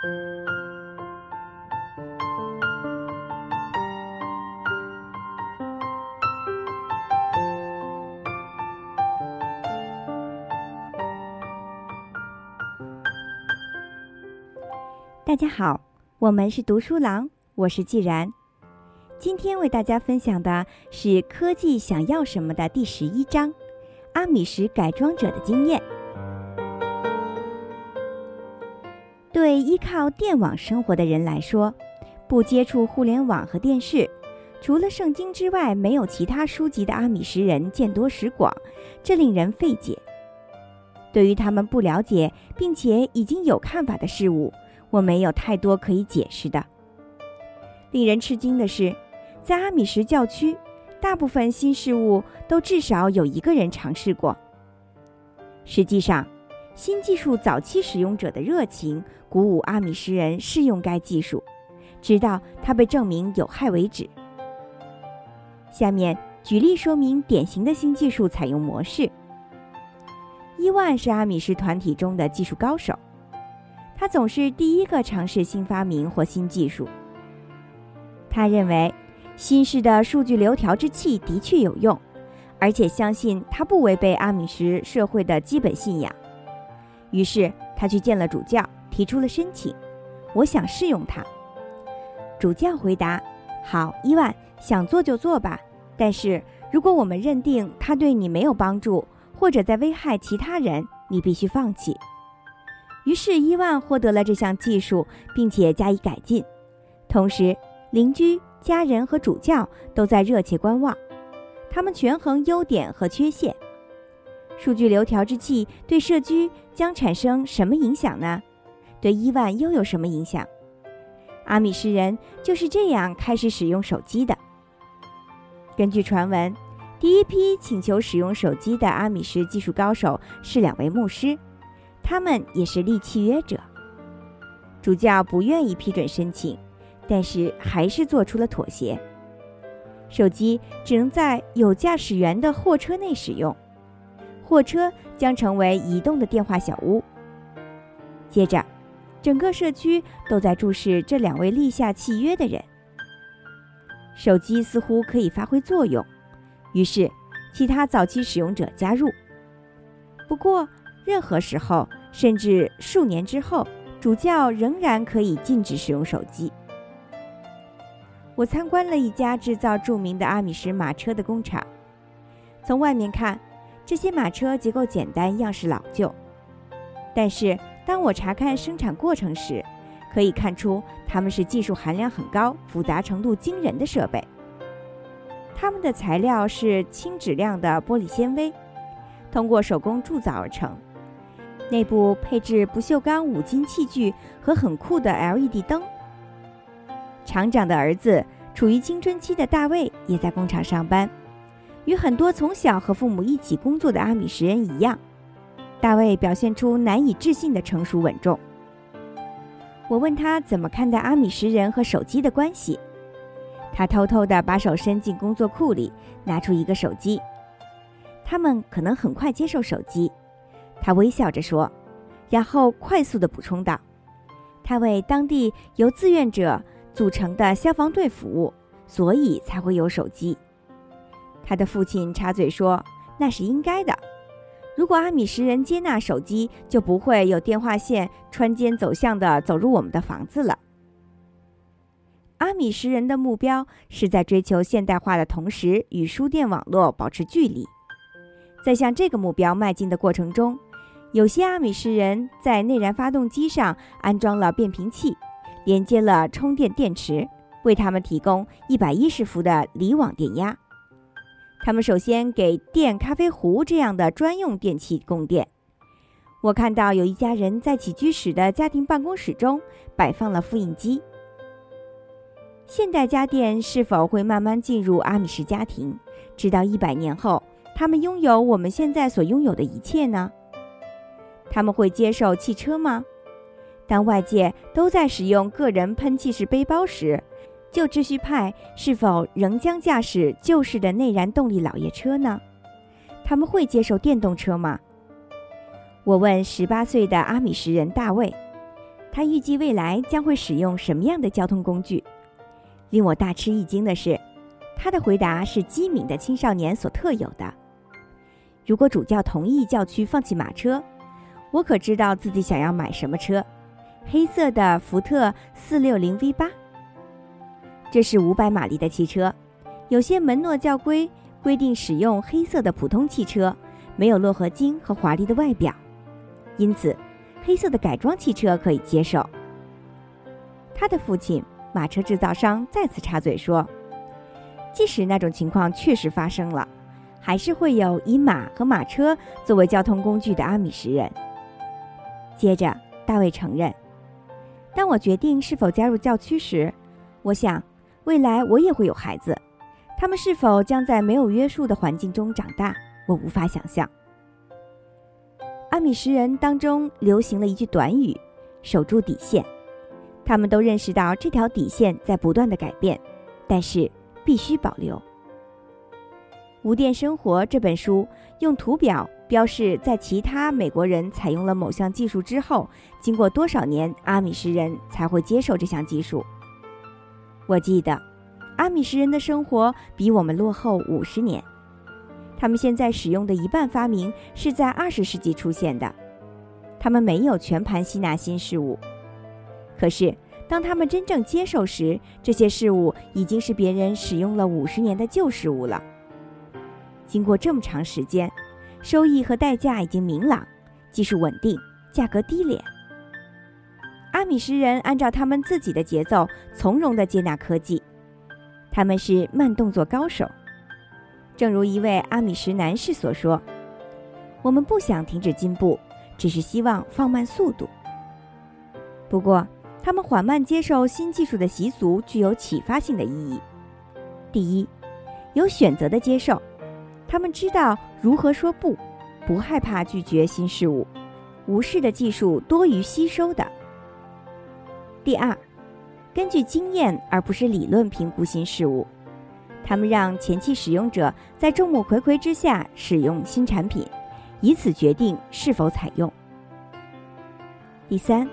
大家好，我们是读书郎，我是既然。今天为大家分享的是《科技想要什么》的第十一章：阿米什改装者的经验。依靠电网生活的人来说，不接触互联网和电视，除了圣经之外没有其他书籍的阿米什人见多识广，这令人费解。对于他们不了解并且已经有看法的事物，我没有太多可以解释的。令人吃惊的是，在阿米什教区，大部分新事物都至少有一个人尝试过。实际上，新技术早期使用者的热情鼓舞阿米什人试用该技术，直到它被证明有害为止。下面举例说明典型的新技术采用模式。伊万是阿米什团体中的技术高手。他总是第一个尝试新发明或新技术。他认为新式的数据流调制器的确有用，而且相信它不违背阿米什社会的基本信仰。于是他去见了主教，提出了申请：“我想试用它。”主教回答：“好，伊万，想做就做吧。但是如果我们认定它对你没有帮助，或者在危害其他人，你必须放弃。”于是伊万获得了这项技术，并且加以改进。同时，邻居、家人和主教都在热切观望。他们权衡优点和缺陷。数据流调制器对社区将产生什么影响呢？对伊万又有什么影响？阿米什人就是这样开始使用手机的。根据传闻，第一批请求使用手机的阿米什技术高手是两位牧师。他们也是立契约者。主教不愿意批准申请，但是还是做出了妥协。手机只能在有驾驶员的货车内使用，货车将成为移动的电话小屋。接着，整个社区都在注视这两位立下契约的人。手机似乎可以发挥作用，于是其他早期使用者加入。不过，任何时候。甚至数年之后，主教仍然可以禁止使用手机。我参观了一家制造著名的阿米什马车的工厂。从外面看，这些马车结构简单，样式老旧。但是当我查看生产过程时，可以看出它们是技术含量很高、复杂程度惊人的设备。它们的材料是轻质量的玻璃纤维，通过手工铸造而成。内部配置不锈钢五金器具和很酷的 LED 灯。厂长的儿子，处于青春期的大卫也在工厂上班。与很多从小和父母一起工作的阿米什人一样，大卫表现出难以置信的成熟稳重。我问他怎么看待阿米什人和手机的关系，他偷偷地把手伸进工作裤里，拿出一个手机。他们可能很快接受手机。他微笑着说，然后快速地补充道：“他为当地由志愿者组成的消防队服务，所以才会有手机。”他的父亲插嘴说：“那是应该的。如果阿米什人接纳手机，就不会有电话线穿间走向地走入我们的房子了。”阿米什人的目标是在追求现代化的同时，与书电网络保持距离。在向这个目标迈进的过程中，有些阿米什人在内燃发动机上安装了变频器，连接了充电电池，为他们提供一百一十伏的离网电压。他们首先给电咖啡壶这样的专用电器供电。我看到有一家人在起居室的家庭办公室中摆放了复印机。现代家电是否会慢慢进入阿米什家庭，直到一百年后，他们拥有我们现在所拥有的一切呢？他们会接受汽车吗？当外界都在使用个人喷气式背包时，旧秩序派是否仍将驾驶旧式的内燃动力老爷车呢？他们会接受电动车吗？我问十八岁的阿米什人大卫。他预计未来将会使用什么样的交通工具。令我大吃一惊的是，他的回答是机敏的青少年所特有的。如果主教同意教区放弃马车，我可知道自己想要买什么车：黑色的福特四六零 V 八。这是五百马力的汽车，有些门诺教规规定使用黑色的普通汽车，没有铬合金和华丽的外表，因此黑色的改装汽车可以接受。他的父亲，马车制造商再次插嘴说：“即使那种情况确实发生了，还是会有以马和马车作为交通工具的阿米什人。”接着，大卫承认：“当我决定是否加入教区时，我想。”未来我也会有孩子，他们是否将在没有约束的环境中长大，我无法想象。阿米什人当中流行了一句短语：“守住底线。”他们都认识到这条底线在不断的改变，但是必须保留。《无电生活》这本书用图表标示，在其他美国人采用了某项技术之后，经过多少年，阿米什人才会接受这项技术。我记得，阿米什人的生活比我们落后五十年。他们现在使用的一半发明是在二十世纪出现的。他们没有全盘吸纳新事物，可是当他们真正接受时，这些事物已经是别人使用了五十年的旧事物了。经过这么长时间，收益和代价已经明朗，技术稳定，价格低廉。阿米什人按照他们自己的节奏，从容地接纳科技。他们是慢动作高手，正如一位阿米什男士所说：“我们不想停止进步，只是希望放慢速度。”不过，他们缓慢接受新技术的习俗具有启发性的意义。第一，有选择的接受，他们知道如何说不，不害怕拒绝新事物，无视的技术多于吸收的。第二，根据经验而不是理论评估新事物，他们让前期使用者在众目睽睽之下使用新产品，以此决定是否采用。第三，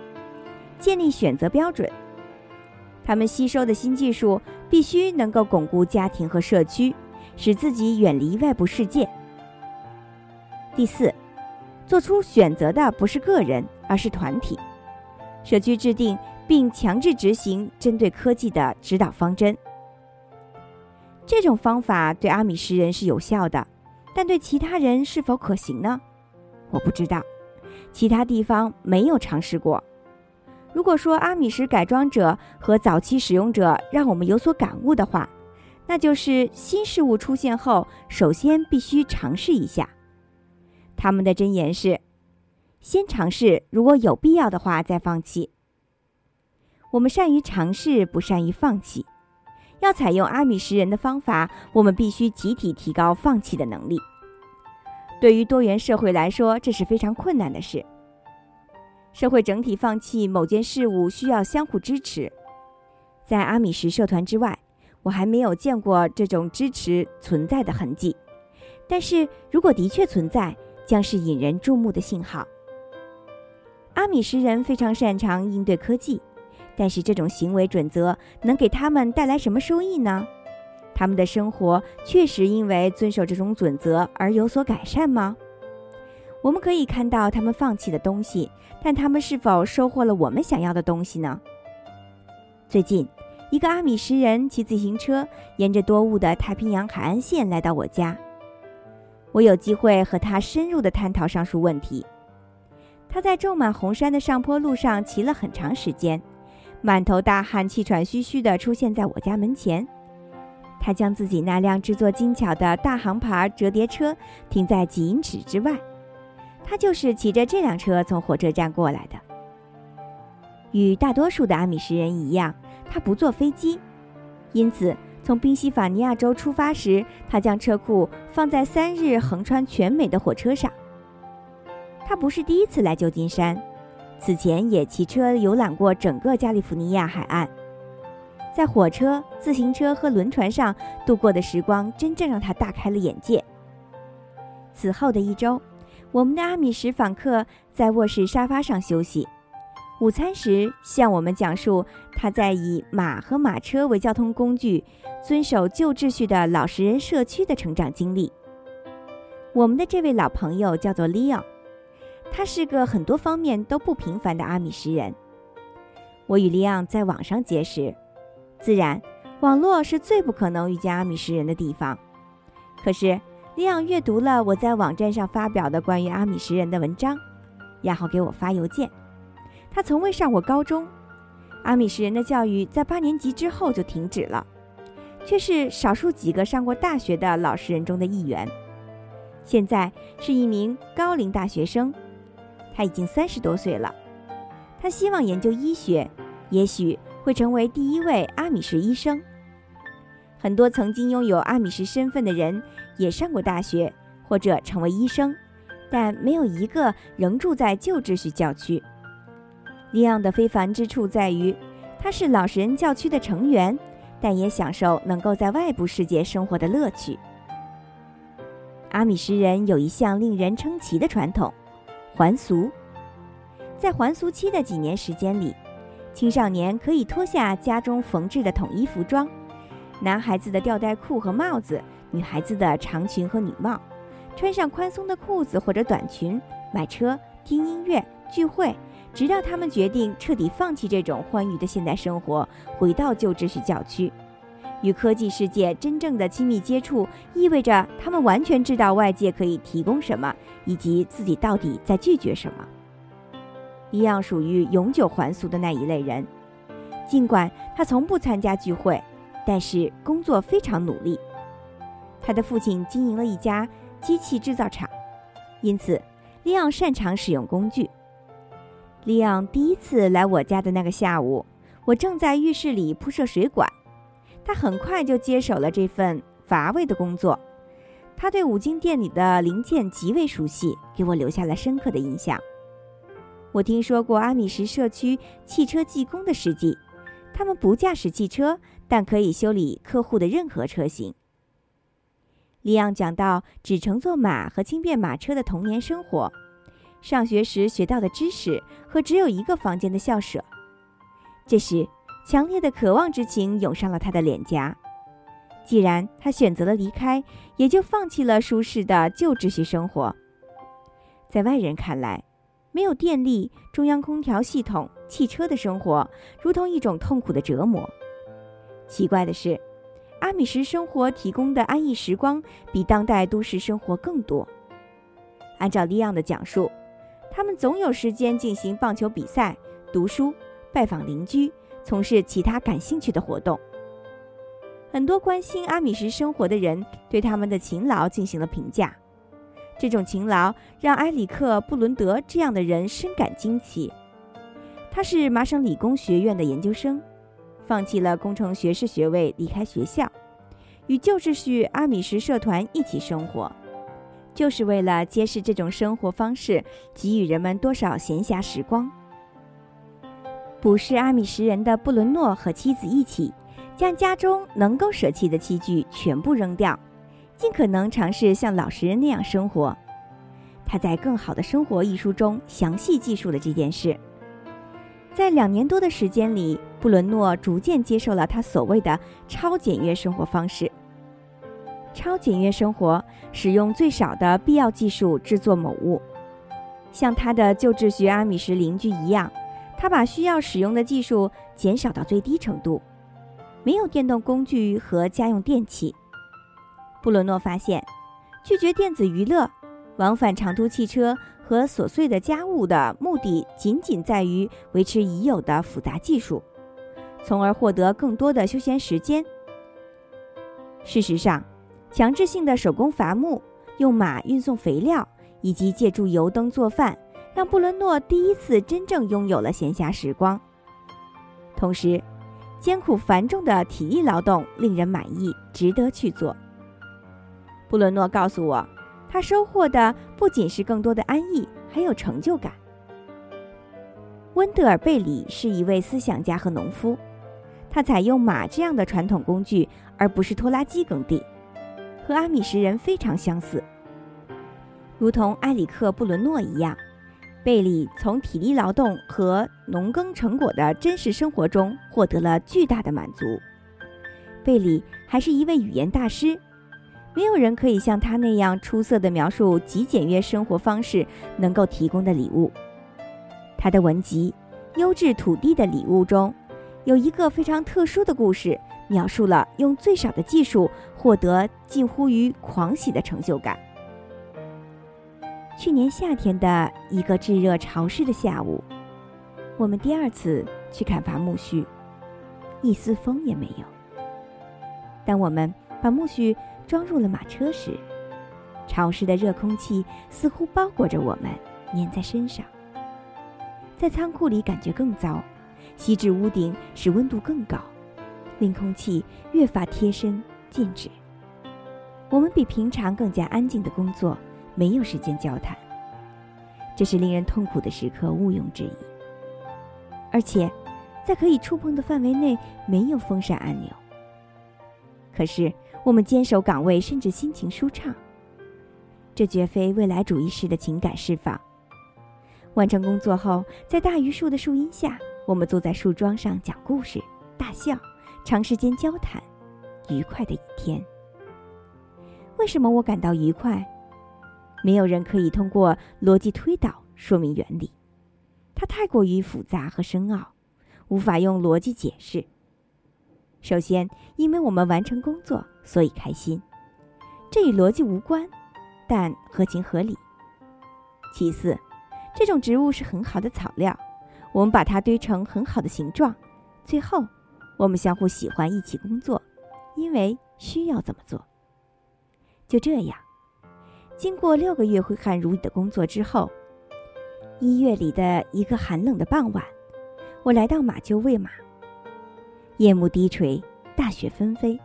建立选择标准，他们吸收的新技术必须能够巩固家庭和社区，使自己远离外部世界。第四，做出选择的不是个人，而是团体，社区制定。并强制执行针对科技的指导方针。这种方法对阿米什人是有效的，但对其他人是否可行呢？我不知道，其他地方没有尝试过。如果说阿米什改装者和早期使用者让我们有所感悟的话，那就是新事物出现后，首先必须尝试一下。他们的箴言是：先尝试，如果有必要的话再放弃。我们善于尝试，不善于放弃。要采用阿米什人的方法，我们必须集体提高放弃的能力。对于多元社会来说，这是非常困难的事。社会整体放弃某件事物需要相互支持。在阿米什社团之外，我还没有见过这种支持存在的痕迹。但是如果的确存在，将是引人注目的信号。阿米什人非常擅长应对科技。但是这种行为准则能给他们带来什么收益呢？他们的生活确实因为遵守这种准则而有所改善吗？我们可以看到他们放弃的东西，但他们是否收获了我们想要的东西呢？最近，一个阿米什人骑自行车沿着多雾的太平洋海岸线来到我家，我有机会和他深入地探讨上述问题。他在种满红杉的上坡路上骑了很长时间。满头大汗、气喘吁吁地出现在我家门前。他将自己那辆制作精巧的大航牌折叠车停在几英尺之外。他就是骑着这辆车从火车站过来的。与大多数的阿米什人一样，他不坐飞机，因此从宾夕法尼亚州出发时，他将车库放在三日横穿全美的火车上。他不是第一次来旧金山。此前也骑车游览过整个加利福尼亚海岸，在火车、自行车和轮船上度过的时光，真正让他大开了眼界。此后的一周，我们的阿米什访客在卧室沙发上休息，午餐时向我们讲述他在以马和马车为交通工具、遵守旧秩序的老实人社区的成长经历。我们的这位老朋友叫做利奥，他是个很多方面都不平凡的阿米什人。我与利昂在网上结识，自然，网络是最不可能遇见阿米什人的地方。可是，利昂阅读了我在网站上发表的关于阿米什人的文章，然后给我发邮件。他从未上过高中，阿米什人的教育在八年级之后就停止了，却是少数几个上过大学的老实人中的一员。现在是一名高龄大学生，他已经三十多岁了。他希望研究医学，也许会成为第一位阿米什医生。很多曾经拥有阿米什身份的人也上过大学或者成为医生，但没有一个仍住在旧秩序教区。利昂的非凡之处在于，他是老实人教区的成员，但也享受能够在外部世界生活的乐趣。阿米什人有一项令人称奇的传统——还俗。在还俗期的几年时间里，青少年可以脱下家中缝制的统一服装，男孩子的吊带裤和帽子，女孩子的长裙和女帽，穿上宽松的裤子或者短裙，买车、听音乐、聚会。直到他们决定彻底放弃这种欢愉的现代生活，回到旧秩序教区，与科技世界真正的亲密接触，意味着他们完全知道外界可以提供什么，以及自己到底在拒绝什么。一样属于永久还俗的那一类人，尽管他从不参加聚会，但是工作非常努力。他的父亲经营了一家机器制造厂，因此利昂擅长使用工具。利昂第一次来我家的那个下午，我正在浴室里铺设水管。他很快就接手了这份乏味的工作。他对五金店里的零件极为熟悉，给我留下了深刻的印象。我听说过阿米什社区汽车技工的事迹，他们不驾驶汽车，但可以修理客户的任何车型。利昂讲到只乘坐马和轻便马车的童年生活。上学时学到的知识和只有一个房间的校舍。这时，强烈的渴望之情涌上了他的脸颊。既然他选择了离开，也就放弃了舒适的旧秩序生活。在外人看来，没有电力、中央空调系统、汽车的生活，如同一种痛苦的折磨。奇怪的是，阿米什生活提供的安逸时光比当代都市生活更多。按照利昂的讲述。他们总有时间进行棒球比赛、读书、拜访邻居、从事其他感兴趣的活动。很多关心阿米什生活的人对他们的勤劳进行了评价。这种勤劳让埃里克·布伦德这样的人深感惊奇。他是麻省理工学院的研究生，放弃了工程学士学位，离开学校，与旧秩序阿米什社团一起生活。就是为了揭示这种生活方式，给予人们多少闲暇时光。不是阿米什人的布伦诺和妻子一起，将家中能够舍弃的器具全部扔掉，尽可能尝试像老实人那样生活。他在《更好的生活》一书中详细记述了这件事。在两年多的时间里，布伦诺逐渐接受了他所谓的超简约生活方式。超简约生活，使用最少的必要技术制作某物，像他的旧秩序阿米什邻居一样，他把需要使用的技术减少到最低程度，没有电动工具和家用电器。布伦诺发现，拒绝电子娱乐、往返长途汽车和琐碎的家务的目的，仅仅在于维持已有的复杂技术，从而获得更多的休闲时间。事实上。强制性的手工伐木、用马运送肥料以及借助油灯做饭，让布伦诺第一次真正拥有了闲暇时光。同时，艰苦繁重的体力劳动令人满意，值得去做。布伦诺告诉我，他收获的不仅是更多的安逸，还有成就感。温德尔·贝里是一位思想家和农夫，他采用马这样的传统工具，而不是拖拉机耕地。和阿米什人非常相似，如同埃里克·布伦诺一样，贝里从体力劳动和农耕成果的真实生活中获得了巨大的满足。贝里还是一位语言大师，没有人可以像他那样出色地描述极简约生活方式能够提供的礼物。他的文集《优质土地的礼物》中，有一个非常特殊的故事，描述了用最少的技术获得近乎于狂喜的成就感。去年夏天的一个炙热潮湿的下午，我们第二次去砍伐苜蓿，一丝风也没有。当我们把苜蓿装入了马车时，潮湿的热空气似乎包裹着我们，粘在身上。在仓库里感觉更糟，吸至屋顶使温度更高，令空气越发贴身静止。我们比平常更加安静的工作，没有时间交谈。这是令人痛苦的时刻，毋庸置疑。而且，在可以触碰的范围内，没有风扇按钮。可是我们坚守岗位，甚至心情舒畅。这绝非未来主义式的情感释放。完成工作后，在大榆树的树荫下，我们坐在树桩上讲故事、大笑、长时间交谈，愉快的一天。为什么我感到愉快？没有人可以通过逻辑推导说明原理，它太过于复杂和深奥，无法用逻辑解释。首先，因为我们完成工作，所以开心，这与逻辑无关，但合情合理。其次，这种植物是很好的草料，我们把它堆成很好的形状。最后，我们相互喜欢一起工作，因为需要这么做。就这样，经过六个月挥汗如雨的工作之后，一月里的一个寒冷的傍晚，我来到马厩喂马。夜幕低垂，大雪纷飞，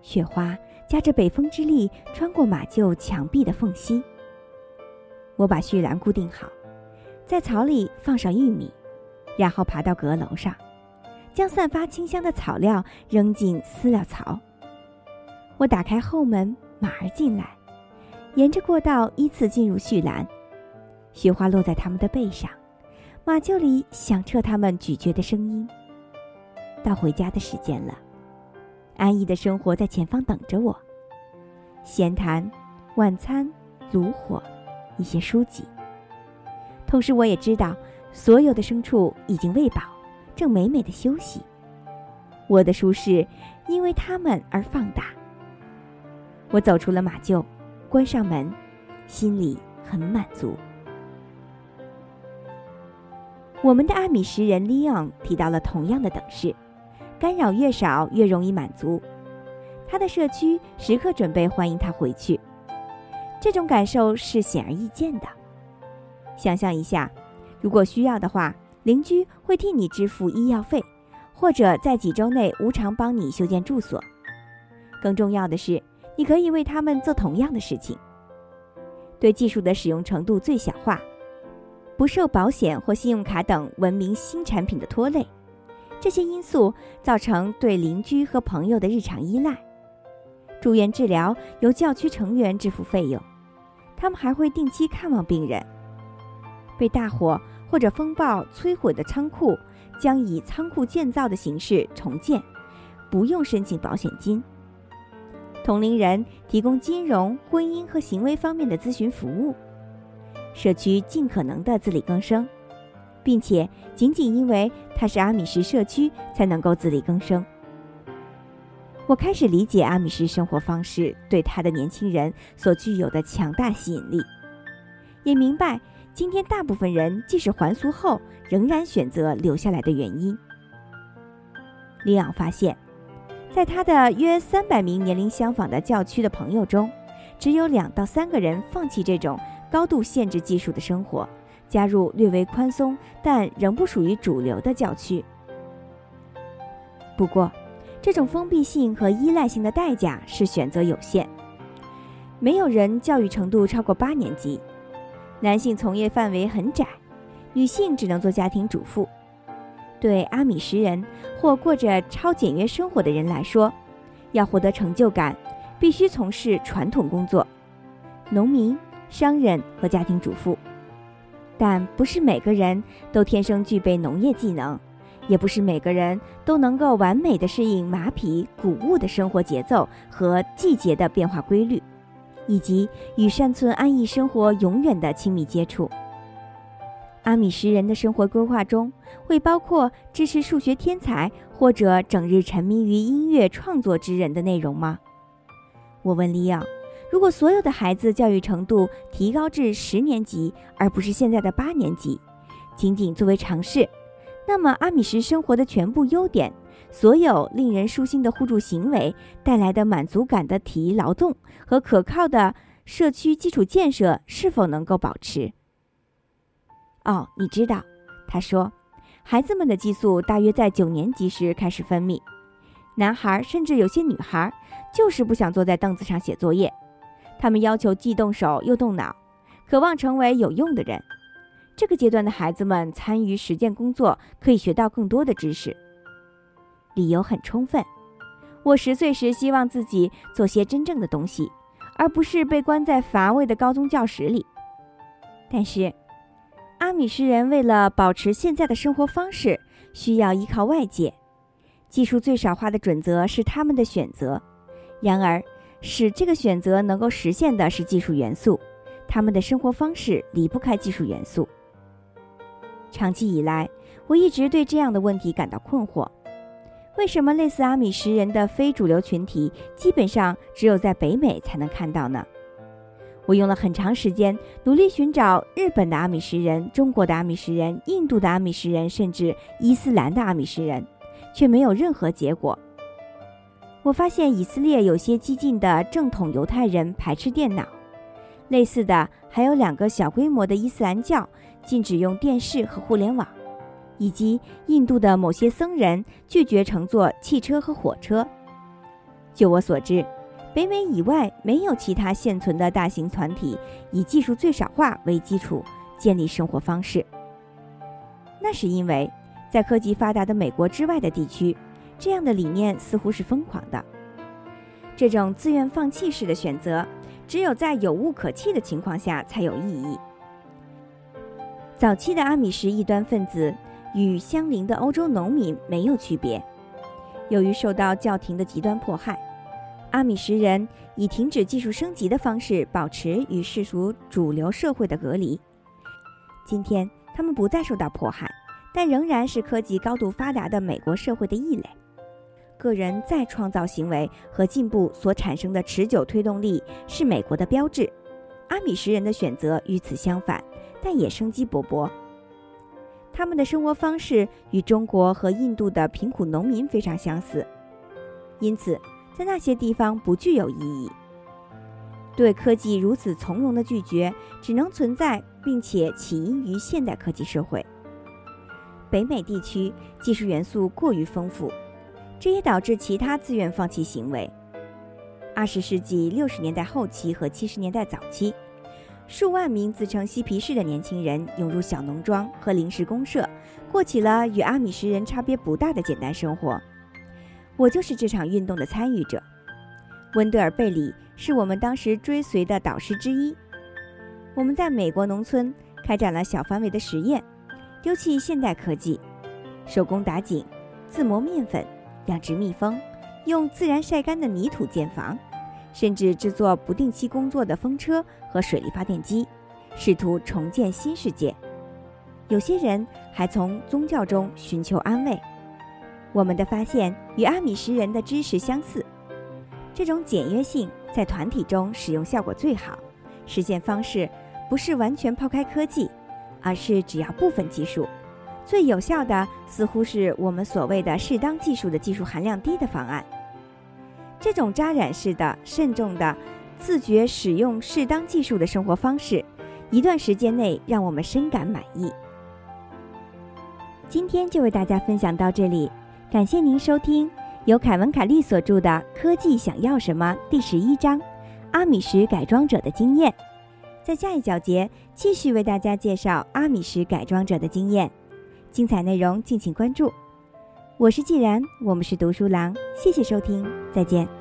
雪花夹着北风之力穿过马厩墙壁的缝隙。我把畜栏固定好，在草里放上玉米，然后爬到阁楼上，将散发清香的草料扔进饲料槽。我打开后门，马儿进来，沿着过道依次进入畜栏，雪花落在他们的背上，马厩里响彻他们咀嚼的声音。到回家的时间了，安逸的生活在前方等着我。闲谈、晚餐、炉火、一些书籍。同时，我也知道，所有的牲畜已经喂饱，正美美的休息。我的舒适因为他们而放大。我走出了马厩，关上门，心里很满足。我们的阿米什人利昂提到了同样的等式。干扰越少，越容易满足。他的社区时刻准备欢迎他回去，这种感受是显而易见的。想象一下，如果需要的话，邻居会替你支付医药费，或者在几周内无偿帮你修建住所。更重要的是，你可以为他们做同样的事情。对技术的使用程度最小化，不受保险或信用卡等文明新产品的拖累。这些因素造成对邻居和朋友的日常依赖。住院治疗由教区成员支付费用，他们还会定期看望病人。被大火或者风暴摧毁的仓库将以仓库建造的形式重建，不用申请保险金。同龄人提供金融、婚姻和行为方面的咨询服务。社区尽可能的自力更生。并且仅仅因为它是阿米什社区，才能够自力更生。我开始理解阿米什生活方式对他的年轻人所具有的强大吸引力，也明白今天大部分人即使还俗后，仍然选择留下来的原因。里昂发现，在他的约三百名年龄相仿的教区的朋友中，只有两到三个人放弃这种高度限制技术的生活。加入略微宽松但仍不属于主流的教区。不过，这种封闭性和依赖性的代价是选择有限。没有人教育程度超过八年级，男性从业范围很窄，女性只能做家庭主妇。对阿米什人或过着超简约生活的人来说，要获得成就感，必须从事传统工作：农民、商人和家庭主妇。但不是每个人都天生具备农业技能，也不是每个人都能够完美的适应马匹、谷物的生活节奏和季节的变化规律，以及与山村安逸生活永远的亲密接触。阿米什人的生活规划中会包括支持数学天才或者整日沉迷于音乐创作之人的内容吗？我问利奥。如果所有的孩子教育程度提高至十年级，而不是现在的八年级，仅仅作为尝试，那么阿米什生活的全部优点，所有令人舒心的互助行为带来的满足感的体力劳动和可靠的社区基础建设，是否能够保持？哦，你知道，他说，孩子们的激素大约在九年级时开始分泌，男孩甚至有些女孩就是不想坐在凳子上写作业。他们要求既动手又动脑，渴望成为有用的人。这个阶段的孩子们参与实践工作，可以学到更多的知识。理由很充分。我十岁时希望自己做些真正的东西，而不是被关在乏味的高中教室里。但是，阿米什人为了保持现在的生活方式，需要依靠外界。技术最少化的准则是他们的选择。然而，使这个选择能够实现的是技术元素，他们的生活方式离不开技术元素。长期以来，我一直对这样的问题感到困惑：为什么类似阿米什人的非主流群体，基本上只有在北美才能看到呢？我用了很长时间努力寻找日本的阿米什人、中国的阿米什人、印度的阿米什人，甚至伊斯兰的阿米什人，却没有任何结果。我发现以色列有些激进的正统犹太人排斥电脑，类似的还有两个小规模的伊斯兰教禁止用电视和互联网，以及印度的某些僧人拒绝乘坐汽车和火车。据我所知，北美以外没有其他现存的大型团体以技术最少化为基础建立生活方式。那是因为，在科技发达的美国之外的地区。这样的理念似乎是疯狂的。这种自愿放弃式的选择，只有在有物可弃的情况下才有意义。早期的阿米什异端分子与相邻的欧洲农民没有区别。由于受到教廷的极端迫害，阿米什人以停止技术升级的方式保持与世俗主流社会的隔离。今天，他们不再受到迫害，但仍然是科技高度发达的美国社会的异类。个人再创造行为和进步所产生的持久推动力是美国的标志。阿米什人的选择与此相反，但也生机勃勃。他们的生活方式与中国和印度的贫苦农民非常相似，因此在那些地方不具有意义。对科技如此从容的拒绝，只能存在并且起因于现代科技社会。北美地区技术元素过于丰富。这也导致其他自愿放弃行为。二十世纪六十年代后期和七十年代早期，数万名自称嬉皮士的年轻人涌入小农庄和临时公社，过起了与阿米什人差别不大的简单生活。我就是这场运动的参与者。温德尔·贝里是我们当时追随的导师之一。我们在美国农村开展了小范围的实验，丢弃现代科技，手工打井，自磨面粉。养殖蜜蜂，用自然晒干的泥土建房，甚至制作不定期工作的风车和水力发电机，试图重建新世界。有些人还从宗教中寻求安慰。我们的发现与阿米什人的知识相似，这种简约性在团体中使用效果最好。实现方式不是完全抛开科技，而是只要部分技术。最有效的似乎是我们所谓的适当技术的技术含量低的方案。这种扎染式的、慎重的、自觉使用适当技术的生活方式，一段时间内让我们深感满意。今天就为大家分享到这里，感谢您收听由凯文·凯利所著的《科技想要什么》第十一章《阿米什改装者的经验》。在下一小节继续为大家介绍阿米什改装者的经验。精彩内容敬请关注，我是既然，我们是读书郎，谢谢收听，再见。